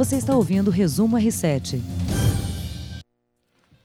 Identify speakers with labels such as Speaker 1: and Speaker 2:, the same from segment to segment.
Speaker 1: Você está ouvindo o Resumo R7.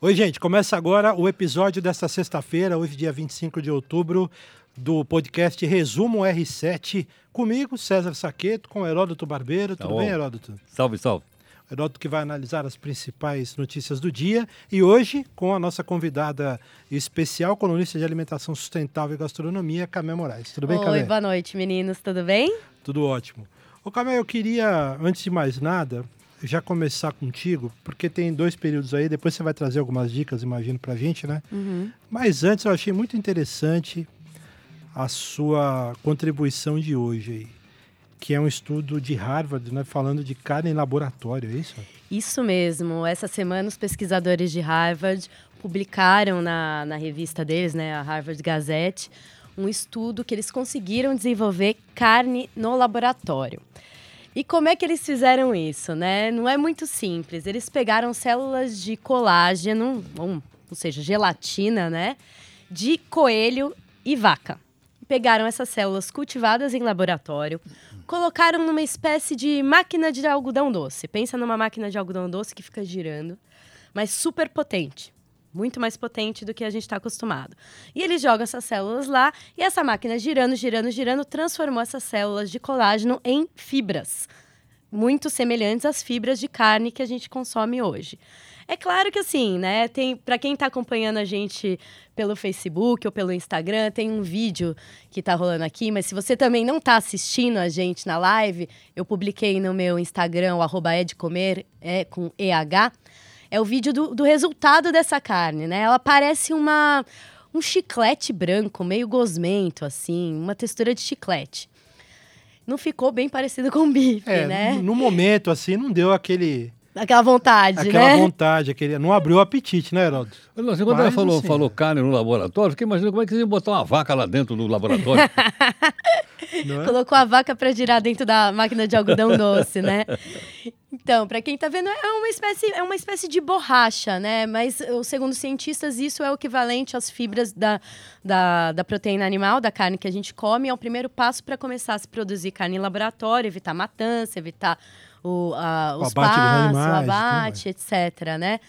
Speaker 2: Oi, gente. Começa agora o episódio desta sexta-feira, hoje, dia 25 de outubro, do podcast Resumo R7. Comigo, César Saqueto, com Heródoto Barbeiro. Tudo
Speaker 3: Tá
Speaker 2: bem,
Speaker 3: bom.
Speaker 2: Heródoto?
Speaker 3: Salve, salve.
Speaker 2: Heródoto que vai analisar as principais notícias do dia. E hoje, com a nossa convidada especial, colunista de alimentação sustentável e gastronomia, Camé Moraes. Tudo bem,
Speaker 4: Oi,
Speaker 2: Camé?
Speaker 4: boa noite, meninos, tudo bem?
Speaker 2: Tudo ótimo. Ô, Camé, eu queria, antes de mais nada, já começar contigo, porque tem dois períodos aí, depois você vai trazer algumas dicas, imagino, pra gente, né? Mas antes eu achei muito interessante a sua contribuição de hoje aí, que é um estudo de Harvard, né, falando de carne em laboratório, é isso?
Speaker 4: Isso mesmo. Essa semana, os pesquisadores de Harvard publicaram na, na revista deles, né, a Harvard Gazette, um estudo que eles conseguiram desenvolver carne no laboratório. E como é que eles fizeram isso, né? Não é muito simples. Eles pegaram células de colágeno, ou, ou seja, gelatina, né, de coelho e vaca. Pegaram essas células cultivadas em laboratório, colocaram numa espécie de máquina de algodão doce. Pensa numa máquina de algodão doce que fica girando, mas super potente. Muito mais potente do que a gente está acostumado. E eles jogam essas células lá e essa máquina girando, girando, girando, transformou essas células de colágeno em fibras. Muito semelhantes às fibras de carne que a gente consome hoje. É claro que assim, né? Tem para quem está acompanhando a gente pelo Facebook ou pelo Instagram, tem um vídeo que está rolando aqui, mas se você também não está assistindo a gente na live, eu publiquei no meu Instagram, o arroba é de comer, é com EH, é o vídeo do, do resultado dessa carne, né? Ela parece uma um chiclete branco, meio gosmento, assim, uma textura de chiclete. Não ficou bem parecido com bife,
Speaker 2: É,
Speaker 4: né?
Speaker 2: no, no momento, assim, não deu aquele,
Speaker 4: Aquela vontade,
Speaker 2: aquela
Speaker 4: né?
Speaker 2: vontade, aquele, não abriu o apetite, né,
Speaker 3: assim, quando
Speaker 2: Mas,
Speaker 3: ela falou,
Speaker 2: assim,
Speaker 3: falou carne no laboratório, fiquei imaginando como é que você ia botar uma vaca lá dentro do laboratório.
Speaker 2: Não é?
Speaker 4: Colocou a vaca para girar dentro da máquina de algodão doce, né? Então, para quem tá vendo, é uma espécie, é uma espécie de borracha, né? Mas, segundo cientistas, isso é o equivalente às fibras da, da, da proteína animal, da carne que a gente come. É o primeiro passo para começar a se produzir carne em laboratório, evitar matança, evitar o, a,
Speaker 2: O
Speaker 4: os
Speaker 2: abate dos
Speaker 4: pastos,
Speaker 2: animais
Speaker 4: o abate, etc, né?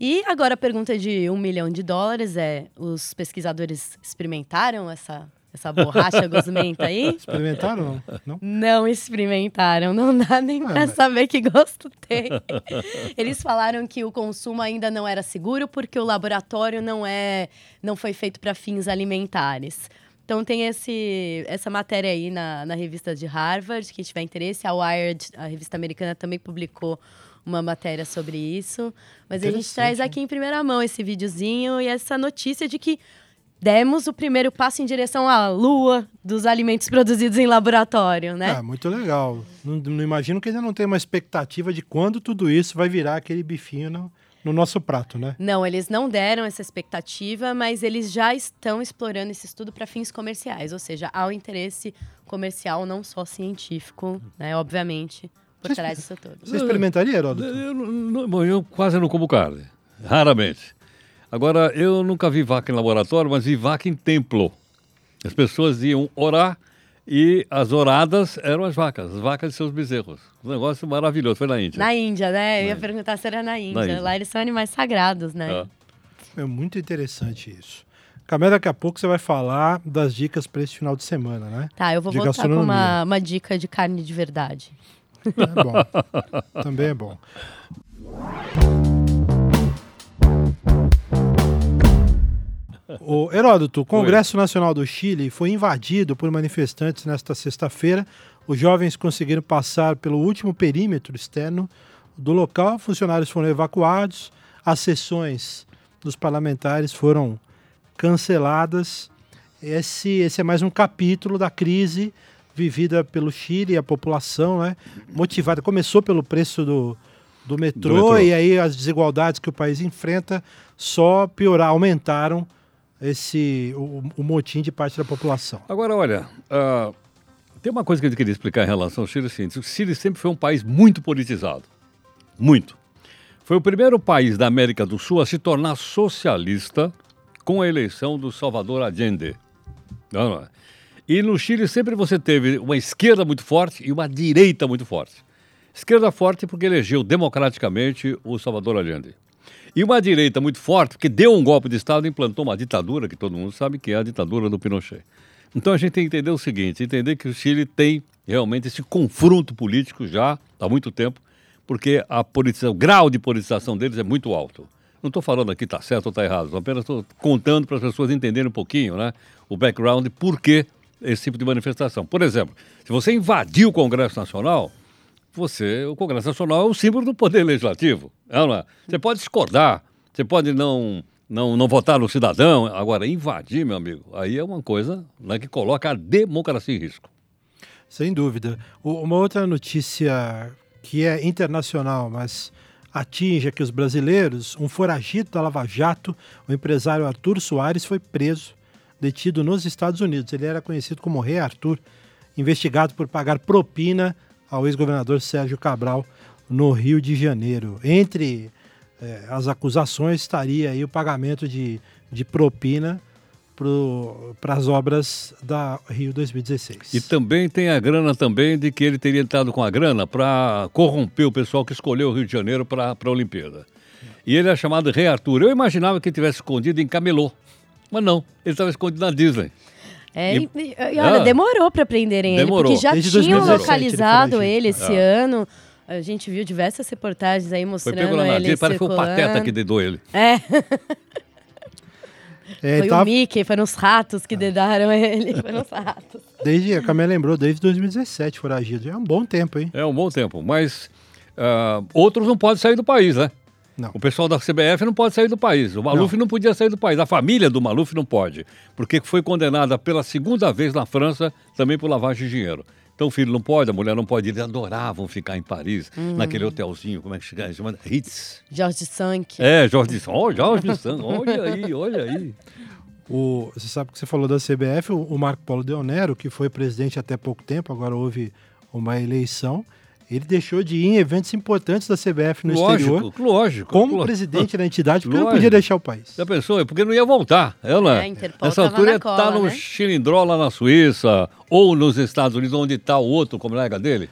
Speaker 4: E agora a pergunta de um milhão de dólares é: os pesquisadores experimentaram essa, essa borracha gosmenta aí?
Speaker 2: Experimentaram, não? não?
Speaker 4: Experimentaram, não dá nem
Speaker 2: Ah,
Speaker 4: pra
Speaker 2: mas-
Speaker 4: saber que gosto tem. Eles falaram que o consumo ainda não era seguro porque o laboratório não é, não foi feito para fins alimentares. Então tem esse, essa matéria aí na, na revista de Harvard, quem tiver interesse, a Wired, a revista americana, também publicou uma matéria sobre isso. Mas a gente traz aqui em primeira mão esse videozinho e essa notícia de que demos o primeiro passo em direção à lua dos alimentos produzidos em laboratório, né?
Speaker 2: Ah, muito legal. Não, não imagino que ainda não tem uma expectativa de quando tudo isso vai virar aquele bifinho no, no nosso prato, né?
Speaker 4: Não, eles não deram essa expectativa, mas eles já estão explorando esse estudo para fins comerciais, ou seja, há o interesse comercial, não só científico, né? Obviamente, por
Speaker 2: Vocês-
Speaker 4: trás disso tudo.
Speaker 2: Você experimentaria, Heródoto?
Speaker 3: eu, bom, eu quase não como carne, raramente. Agora, eu nunca vi vaca em laboratório, mas vi vaca em templo. As pessoas iam orar e as oradas eram as vacas, as vacas de seus bezerros. Um negócio maravilhoso, foi na Índia.
Speaker 4: Na Índia, né? Eu ia
Speaker 3: Na
Speaker 4: perguntar se era na Índia.
Speaker 3: Índia.
Speaker 4: Lá eles são animais sagrados, né?
Speaker 3: É.
Speaker 2: É muito interessante isso. Camé, daqui a pouco você vai falar das dicas para esse final de semana, né?
Speaker 4: Tá, eu vou
Speaker 2: De
Speaker 4: voltar com uma, uma dica de carne de verdade.
Speaker 2: É bom. Também é bom. O Heródoto, o Congresso Nacional do Chile foi invadido por manifestantes nesta sexta-feira. Os jovens conseguiram passar pelo último perímetro externo do local. Funcionários foram evacuados. As sessões dos parlamentares foram canceladas. Esse, esse é mais um capítulo da crise vivida pelo Chile e a população, né? Motivada. Começou pelo preço do, do metrô,
Speaker 3: metrô.
Speaker 2: e aí as desigualdades que o país enfrenta só piorar, aumentaram esse o, o motim de parte da população.
Speaker 3: Agora, olha, ah, tem uma coisa que eu queria explicar em relação ao Chile. o seguinte, O Chile sempre foi um país muito politizado. Muito. Foi o primeiro país da América do Sul a se tornar socialista com a eleição do Salvador Allende. Não, não é? E no Chile sempre você teve uma esquerda muito forte e uma direita muito forte. Esquerda forte porque elegeu democraticamente o Salvador Allende. E uma direita muito forte porque deu um golpe de Estado e implantou uma ditadura que todo mundo sabe que é a ditadura do Pinochet. Então a gente tem que entender o seguinte, entender que o Chile tem realmente esse confronto político já há muito tempo, porque a politização, o grau de politização deles é muito alto. Não estou falando aqui está certo ou está errado, apenas estou contando para as pessoas entenderem um pouquinho né, o background, por que esse tipo de manifestação. Por exemplo, se você invadir o Congresso Nacional, você, o Congresso Nacional é o símbolo do poder legislativo. É, é? Você pode discordar, você pode não, não, não votar no cidadão, agora invadir, meu amigo, aí é uma coisa né, que coloca a democracia em risco.
Speaker 2: Sem dúvida. O, uma outra notícia que é internacional, mas atinge aqui os brasileiros, um foragido da Lava Jato, o empresário Arthur Soares, foi preso, detido nos Estados Unidos. Ele era conhecido como Rei Arthur, investigado por pagar propina ao ex-governador Sérgio Cabral no Rio de Janeiro. Entre eh, as acusações estaria aí o pagamento de, de propina para as obras da Rio 2016.
Speaker 3: E também tem a grana também de que ele teria entrado com a grana para corromper o pessoal que escolheu o Rio de Janeiro para a Olimpíada. E ele é chamado Rei Arthur. Eu imaginava que ele tivesse escondido em Camelô, mas não, ele estava escondido na Disney.
Speaker 4: É, e, e, e olha, ah, demorou para prenderem demorou. ele, porque já Desde tinham 2017, localizado ele, ele esse ah. ano. A gente viu diversas reportagens aí mostrando foi pego lá ele Parece que foi o
Speaker 3: Pateta que dedou ele.
Speaker 4: É. É, foi tava... o Mickey, foram os ratos que dedaram ele. Foram os ratos.
Speaker 2: Desde, a Camila lembrou, desde 2017 foragido. Já é um bom tempo, hein?
Speaker 3: É um bom tempo, mas uh, outros não podem sair do país, né?
Speaker 2: Não.
Speaker 3: O pessoal da CBF não pode sair do país. O Maluf não. não. podia sair do país. A família do Maluf não pode, porque foi condenada pela segunda vez na França também por lavagem de dinheiro. Então o filho não pode, a mulher não pode. Eles adoravam ficar em Paris, hum. naquele hotelzinho, como é que chama? chama Ritz.
Speaker 4: George Sank.
Speaker 3: É, George Sank. Oh, George Sank, olha aí, olha aí.
Speaker 2: O, você sabe que você falou da CBF, o, o Marco Paulo Deonero, que foi presidente até pouco tempo, agora houve uma eleição, ele deixou de ir em eventos importantes da CBF no
Speaker 3: lógico,
Speaker 2: exterior.
Speaker 3: Lógico,
Speaker 2: Como
Speaker 3: lógico.
Speaker 2: presidente da entidade, porque lógico. não podia deixar o país.
Speaker 3: Já pensou? É porque não ia voltar. Ela, é, nessa altura, está no né? Chilindró lá na Suíça, ou nos Estados Unidos, onde está o outro colega dele.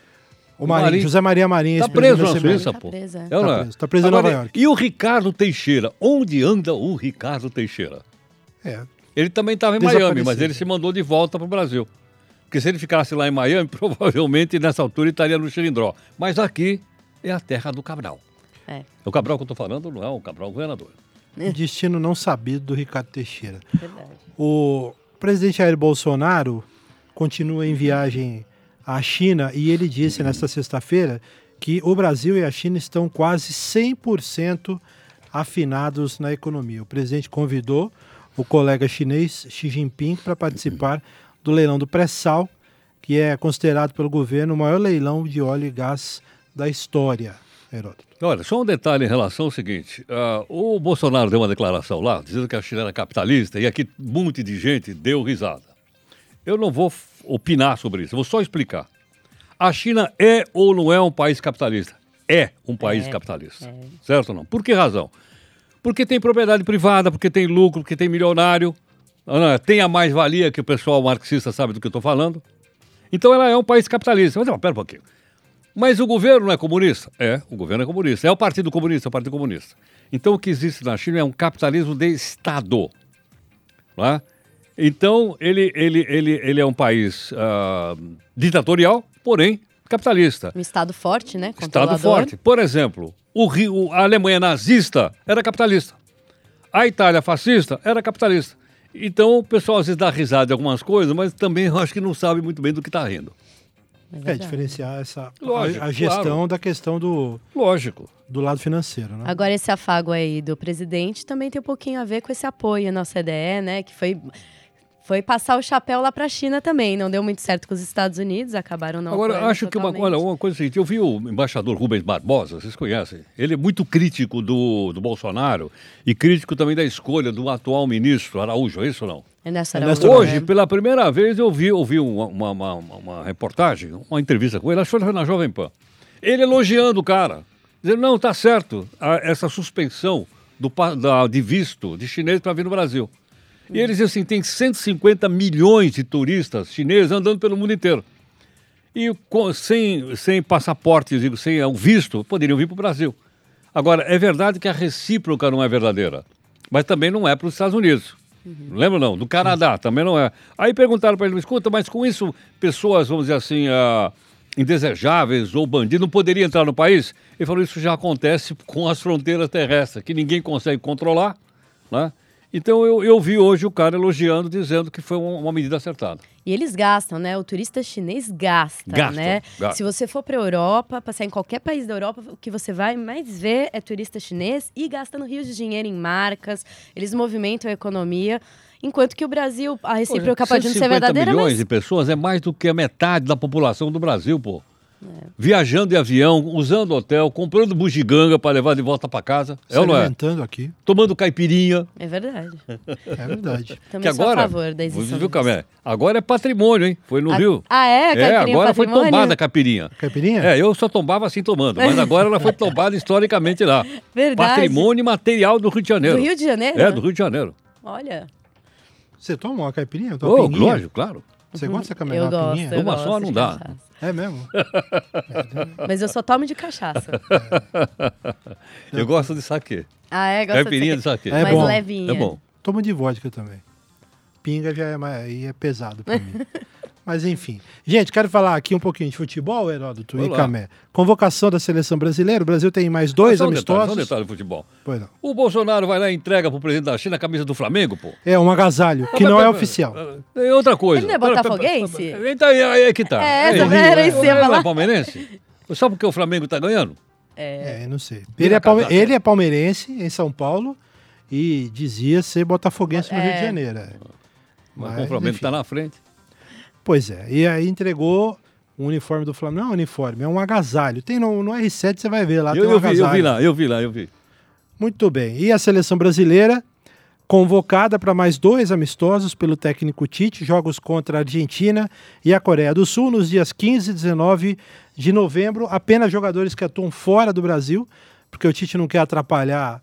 Speaker 2: O Marinho, Marinho, José Maria Marinho.
Speaker 3: Está preso na Suíça, tá pô.
Speaker 4: Preso, é.
Speaker 2: Tá preso, tá preso em Nova York.
Speaker 3: E o Ricardo Teixeira? Onde anda o Ricardo Teixeira?
Speaker 2: É.
Speaker 3: Ele também estava em Miami, mas ele se mandou de volta para o Brasil. Porque se ele ficasse lá em Miami, provavelmente nessa altura estaria no Xilindró. Mas aqui é a terra do Cabral. É. O Cabral que eu estou falando não é o Cabral governador.
Speaker 2: O destino não sabido do Ricardo Teixeira. Verdade. O presidente Jair Bolsonaro continua em viagem à China e ele disse nesta sexta-feira que o Brasil e a China estão quase 100% afinados na economia. O presidente convidou o colega chinês Xi Jinping para participar do leilão do pré-sal, que é considerado pelo governo o maior leilão de óleo e gás da história. Heródoto.
Speaker 3: Olha, só um detalhe em relação ao seguinte: uh, o Bolsonaro deu uma declaração lá, dizendo que a China era capitalista, e aqui um monte de gente deu risada. Eu não vou opinar sobre isso, eu vou só explicar. A China é ou não é um país capitalista? É um país é, capitalista. É. Certo ou não? Por que razão? Porque tem propriedade privada, porque tem lucro, porque tem milionário, tem a mais-valia que o pessoal marxista sabe do que eu estou falando. Então ela é um país capitalista. Mas, pera um pouquinho. Mas o governo não é comunista? É, o governo é comunista. É o Partido Comunista, é o Partido Comunista. Então o que existe na China é um capitalismo de Estado. Não é? Então ele, ele, ele, ele é um país uh, ditatorial, porém capitalista.
Speaker 4: Um Estado forte, né?
Speaker 3: Estado forte. Por exemplo, o Rio, a Alemanha nazista era capitalista. A Itália fascista era capitalista. Então o pessoal às vezes dá risada de algumas coisas, mas também eu acho que não sabe muito bem do que está rindo.
Speaker 2: É, é, diferenciar essa Lógico, a, a gestão claro. da questão do
Speaker 3: Lógico.
Speaker 2: do lado financeiro, né?
Speaker 4: Agora esse afago aí do presidente também tem um pouquinho a ver com esse apoio na CDE, né, que foi foi passar o chapéu lá para a China também. Não deu muito certo com os Estados Unidos, acabaram não.
Speaker 3: Agora, acho que uma, olha, uma coisa seguinte: eu vi o embaixador Rubens Barbosa, vocês conhecem? Ele é muito crítico do, do Bolsonaro e crítico também da escolha do atual ministro Araújo, é isso ou não?
Speaker 4: É nessa Araújo.
Speaker 3: Hoje, pela primeira vez, eu vi, eu vi uma, uma, uma, uma reportagem, uma entrevista com ele, acho que foi na Jovem Pan. Ele elogiando o cara, dizendo: não, tá certo, a, essa suspensão do, da, de visto de chinês para vir no Brasil. E eles dizem assim: tem 150 milhões de turistas chineses andando pelo mundo inteiro. e com- sem, sem passaporte, digo, sem o visto, poderiam vir para o Brasil. Agora, é verdade que a recíproca não é verdadeira, mas também não é para os Estados Unidos. Lembra não? Do Canadá também não é. Aí perguntaram para ele, escuta, mas com isso pessoas, vamos dizer assim, ah, indesejáveis ou bandidos não poderiam entrar no país? Ele falou, isso já acontece com as fronteiras terrestres, que ninguém consegue controlar, né? Então eu, eu vi hoje o cara elogiando, dizendo que foi uma, uma medida acertada.
Speaker 4: E eles gastam, né? O turista chinês gasta,
Speaker 3: Gasta,
Speaker 4: né?
Speaker 3: gasta.
Speaker 4: Se você for para Europa, passar em qualquer país da Europa, o que você vai mais ver é turista chinês e gastando rios de dinheiro em marcas. Eles movimentam a economia. Enquanto que o Brasil, a recíproca pode não ser
Speaker 3: 150
Speaker 4: verdadeira,
Speaker 3: milhões
Speaker 4: mas
Speaker 3: de pessoas é mais do que a metade da população do Brasil, pô.
Speaker 4: É.
Speaker 3: Viajando de avião, usando hotel, comprando bugiganga para levar de volta para casa. É
Speaker 2: Se
Speaker 3: ou não é?
Speaker 2: aqui.
Speaker 3: Tomando caipirinha.
Speaker 4: é verdade.
Speaker 2: É verdade.
Speaker 4: Também
Speaker 3: que agora,
Speaker 4: a favor da isenção
Speaker 3: viu, Camé? Agora é patrimônio, hein? Foi no
Speaker 4: Ah,
Speaker 3: Rio.
Speaker 4: ah, é?
Speaker 3: É,
Speaker 4: Caipirinha
Speaker 3: agora foi tombada a caipirinha.
Speaker 2: Caipirinha?
Speaker 3: É, eu só tombava assim tomando, mas agora ela foi tombada historicamente lá.
Speaker 4: Verdade.
Speaker 3: Patrimônio material do Rio de Janeiro.
Speaker 4: Do Rio de Janeiro?
Speaker 3: É, do Rio de Janeiro.
Speaker 4: Olha,
Speaker 2: Você toma uma caipirinha? Uma
Speaker 3: Oh, lógico, claro.
Speaker 2: Você gosta de caminhar
Speaker 4: eu
Speaker 2: uma
Speaker 4: gosto. Eu
Speaker 3: Uma
Speaker 4: gosto
Speaker 3: só não dá.
Speaker 4: cachaça.
Speaker 2: É mesmo?
Speaker 4: Mas eu só tomo de cachaça.
Speaker 3: Eu gosto de saque.
Speaker 4: Ah, é? Gosta
Speaker 3: Caipirinha
Speaker 4: de
Speaker 3: de saque.
Speaker 2: É
Speaker 4: mais
Speaker 2: bom.
Speaker 4: levinha.
Speaker 3: É bom.
Speaker 2: Tomo de vodka também. Pinga já é, mais, aí é pesado pra mim. Mas enfim. Gente, quero falar aqui um pouquinho de futebol, Heródoto e
Speaker 3: lá.
Speaker 2: Camé. Convocação da seleção brasileira. O Brasil tem mais dois
Speaker 3: só um detalhe,
Speaker 2: amistosos.
Speaker 3: só um detalhe do futebol.
Speaker 2: Pois não.
Speaker 3: O Bolsonaro vai lá e entrega pro presidente da China a camisa do Flamengo, pô.
Speaker 2: É um agasalho, que
Speaker 3: Mas,
Speaker 2: não é
Speaker 3: mas,
Speaker 2: oficial.
Speaker 3: É outra coisa.
Speaker 4: Ele não é botafoguense?
Speaker 3: Então, aí, aí que tá.
Speaker 4: É,
Speaker 3: Aí,
Speaker 4: essa era
Speaker 3: aí,
Speaker 4: isso, ia
Speaker 3: ele não
Speaker 4: falar.
Speaker 3: é palmeirense? Só porque o Flamengo tá ganhando?
Speaker 2: É, não sei. Ele é, palme-
Speaker 3: casaca.
Speaker 2: ele é palmeirense em São Paulo e dizia ser botafoguense no
Speaker 4: É.
Speaker 2: Rio de Janeiro. é.
Speaker 3: Mas,
Speaker 2: Mas,
Speaker 3: o Flamengo
Speaker 2: enfim.
Speaker 3: tá na frente.
Speaker 2: Pois é. E aí entregou o uniforme do Flamengo. Não é um uniforme, é um agasalho. Tem no, no R7, você vai ver lá.
Speaker 3: Eu,
Speaker 2: tem um
Speaker 3: eu vi, eu vi lá, eu vi lá, eu vi.
Speaker 2: Muito bem. E a seleção brasileira, convocada para mais dois amistosos pelo técnico Tite, jogos contra a Argentina e a Coreia do Sul, nos dias 15 e 19 de novembro. Apenas jogadores que atuam fora do Brasil, porque o Tite não quer atrapalhar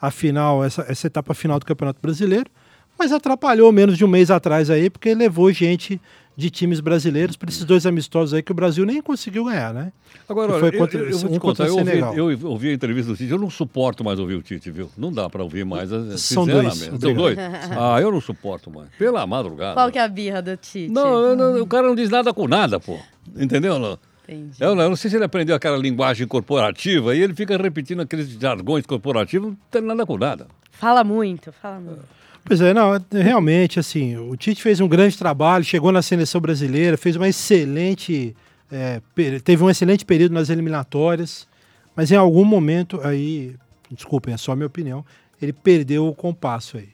Speaker 2: a final, essa, essa etapa final do Campeonato Brasileiro, mas atrapalhou menos de um mês atrás aí, porque levou gente de times brasileiros para esses dois amistosos aí que o Brasil nem conseguiu ganhar, né?
Speaker 3: Agora, olha,
Speaker 2: contra-
Speaker 3: eu, eu vou
Speaker 2: um
Speaker 3: te
Speaker 2: contra
Speaker 3: contar,
Speaker 2: o
Speaker 3: eu ouvi,
Speaker 2: Senegal.
Speaker 3: eu ouvi a entrevista do Tite, eu não suporto mais ouvir o Tite, viu? Não dá para ouvir mais. eh,
Speaker 2: São dois.
Speaker 3: São dois? Ah, eu não suporto mais. Pela madrugada.
Speaker 4: Qual que é a birra do Tite?
Speaker 3: Não, eu não- o cara não diz nada com nada, pô. Entendeu? Não?
Speaker 4: Entendi.
Speaker 3: Eu eu não sei se ele aprendeu aquela linguagem corporativa e ele fica repetindo aqueles jargões corporativos, não tem nada com nada.
Speaker 4: Fala muito, fala muito.
Speaker 2: Pois é, não, realmente, assim, o Tite fez um grande trabalho, chegou na seleção brasileira, fez uma excelente. é, teve um excelente período nas eliminatórias, mas em algum momento aí, desculpem, é só a minha opinião, ele perdeu o compasso aí.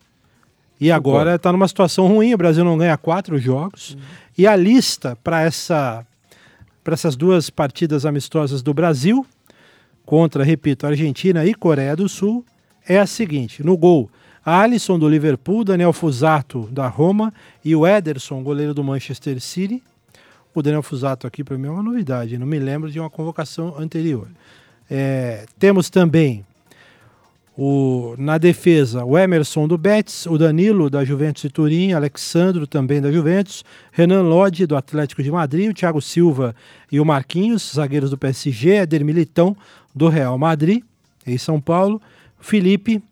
Speaker 2: E agora está numa situação ruim, o Brasil não ganha quatro jogos. E a lista para essa para essas duas partidas amistosas do Brasil, contra, repito, Argentina e Coreia do Sul, é a seguinte: no gol, Alisson do Liverpool, Daniel Fusato da Roma e o Ederson, goleiro do Manchester City. O Daniel Fusato aqui para mim é uma novidade, não me lembro de uma convocação anterior. É, temos também o, na defesa o Emerson do Betis, o Danilo da Juventus de Turim, Alexandro também da Juventus, Renan Lodge do Atlético de Madrid, o Thiago Silva e o Marquinhos, zagueiros do PSG, Eder Militão do Real Madrid, em São Paulo, Felipe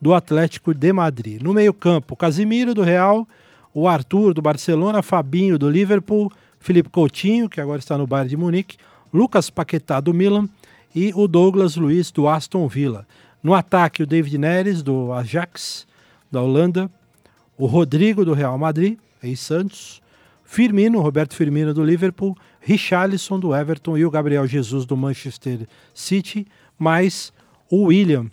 Speaker 2: do Atlético de Madrid. No meio-campo, Casimiro do Real, o Arthur do Barcelona, Fabinho do Liverpool, Felipe Coutinho, que agora está no Bayern de Munique, Lucas Paquetá do Milan e o Douglas Luiz do Aston Villa. No ataque, o David Neres do Ajax, da Holanda, o Rodrigo do Real Madrid, em Santos, Firmino, Roberto Firmino do Liverpool, Richarlison do Everton e o Gabriel Jesus do Manchester City, mais o William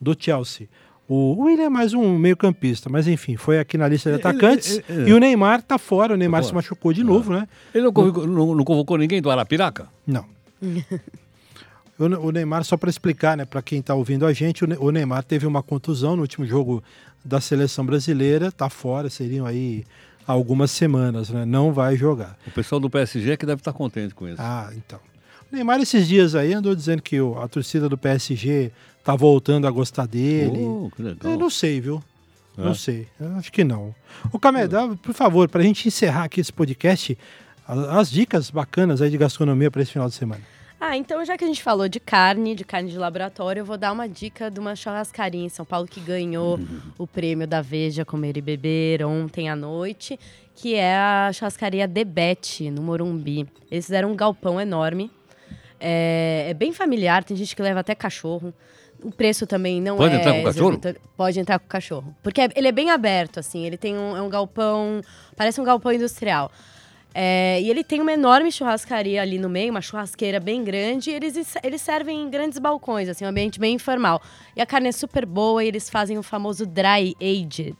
Speaker 2: do Chelsea. O William é mais um meio-campista, mas enfim, foi aqui na lista de
Speaker 3: Ele-
Speaker 2: atacantes.
Speaker 3: ele- ele-
Speaker 2: E o Neymar tá fora, o Neymar
Speaker 3: Tá
Speaker 2: se machucou de novo, né?
Speaker 3: Ele não convocou, não- não convocou ninguém do Arapiraca?
Speaker 2: Não. O Ne- o Neymar, só para explicar, né, para quem está ouvindo a gente, o Ne- o Neymar teve uma contusão no último jogo da seleção brasileira, tá fora, seriam aí algumas semanas, né? Não vai jogar.
Speaker 3: O pessoal do PSG é que deve estar contente com isso.
Speaker 2: Ah, então. O Neymar esses dias aí andou dizendo que a torcida do PSG tá voltando a gostar dele.
Speaker 3: Oh, que legal.
Speaker 2: Eu não sei, viu?
Speaker 3: É?
Speaker 2: Não sei. Eu acho que não. O Camé, dá, por favor, para a gente encerrar aqui esse podcast, as dicas bacanas aí de gastronomia para esse final de semana.
Speaker 4: Ah, então já que a gente falou de carne, de carne de laboratório, eu vou dar uma dica de uma churrascaria em São Paulo que ganhou o prêmio da Veja Comer e Beber ontem à noite, que é a churrascaria Debete, no Morumbi. Eles fizeram um galpão enorme. É, é bem familiar, tem gente que leva até cachorro. O preço também não
Speaker 3: Pode
Speaker 4: é...
Speaker 3: entrar com o cachorro?
Speaker 4: Pode entrar com o cachorro. Porque é- ele é bem aberto, assim. Ele tem um, é um galpão... Parece um galpão industrial. É, e ele tem uma enorme churrascaria ali no meio, uma churrasqueira bem grande. E eles, eles servem em grandes balcões, assim, um ambiente bem informal. E a carne é super boa e eles fazem o famoso dry aged,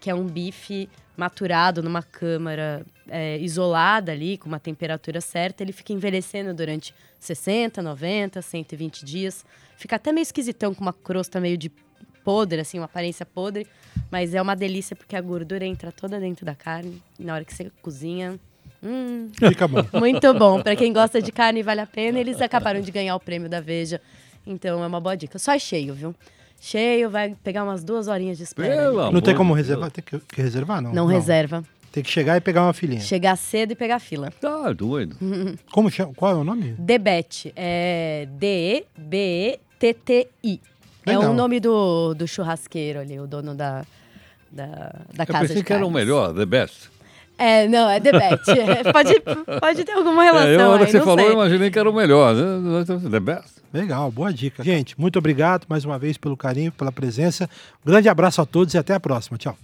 Speaker 4: que é um bife maturado numa câmara é, isolada ali, com uma temperatura certa. Ele fica envelhecendo durante 60, 90, 120 dias. Fica até meio esquisitão, com uma crosta meio de podre, assim, uma aparência podre. Mas é uma delícia porque a gordura entra toda dentro da carne. E na hora que você cozinha, hum,
Speaker 2: Fica bom.
Speaker 4: muito bom. Pra quem gosta de carne, vale a pena. Eles acabaram de ganhar o prêmio da Veja. Então é uma boa dica. Só é cheio, viu? Cheio, vai pegar umas duas horinhas de espera.
Speaker 3: Pelo amor
Speaker 2: Não tem como
Speaker 3: Deus.
Speaker 2: reservar? Tem que, que reservar, não?
Speaker 4: Não, reserva.
Speaker 2: Tem que chegar e pegar uma filhinha.
Speaker 4: Chegar cedo e pegar fila.
Speaker 3: Tá doido.
Speaker 2: Como chama? Qual é o nome?
Speaker 4: Debete. É D-E-B-E-T-T-I. É
Speaker 2: Legal.
Speaker 4: o nome do, do churrasqueiro ali, o dono da, da, da
Speaker 3: Eu
Speaker 4: casa
Speaker 3: pensei
Speaker 4: de
Speaker 3: que era o
Speaker 4: carnes.
Speaker 3: melhor, the best.
Speaker 4: É, não, é Debete. É, pode, pode ter alguma relação
Speaker 3: É, eu, na hora
Speaker 4: aí,
Speaker 3: que você falou,
Speaker 4: sei.
Speaker 3: eu imaginei que era o melhor. né? The best.
Speaker 2: Legal, boa dica. Gente, muito obrigado mais uma vez pelo carinho, pela presença. Um grande abraço a todos e até a próxima. Tchau.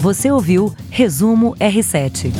Speaker 1: Você ouviu Resumo R7.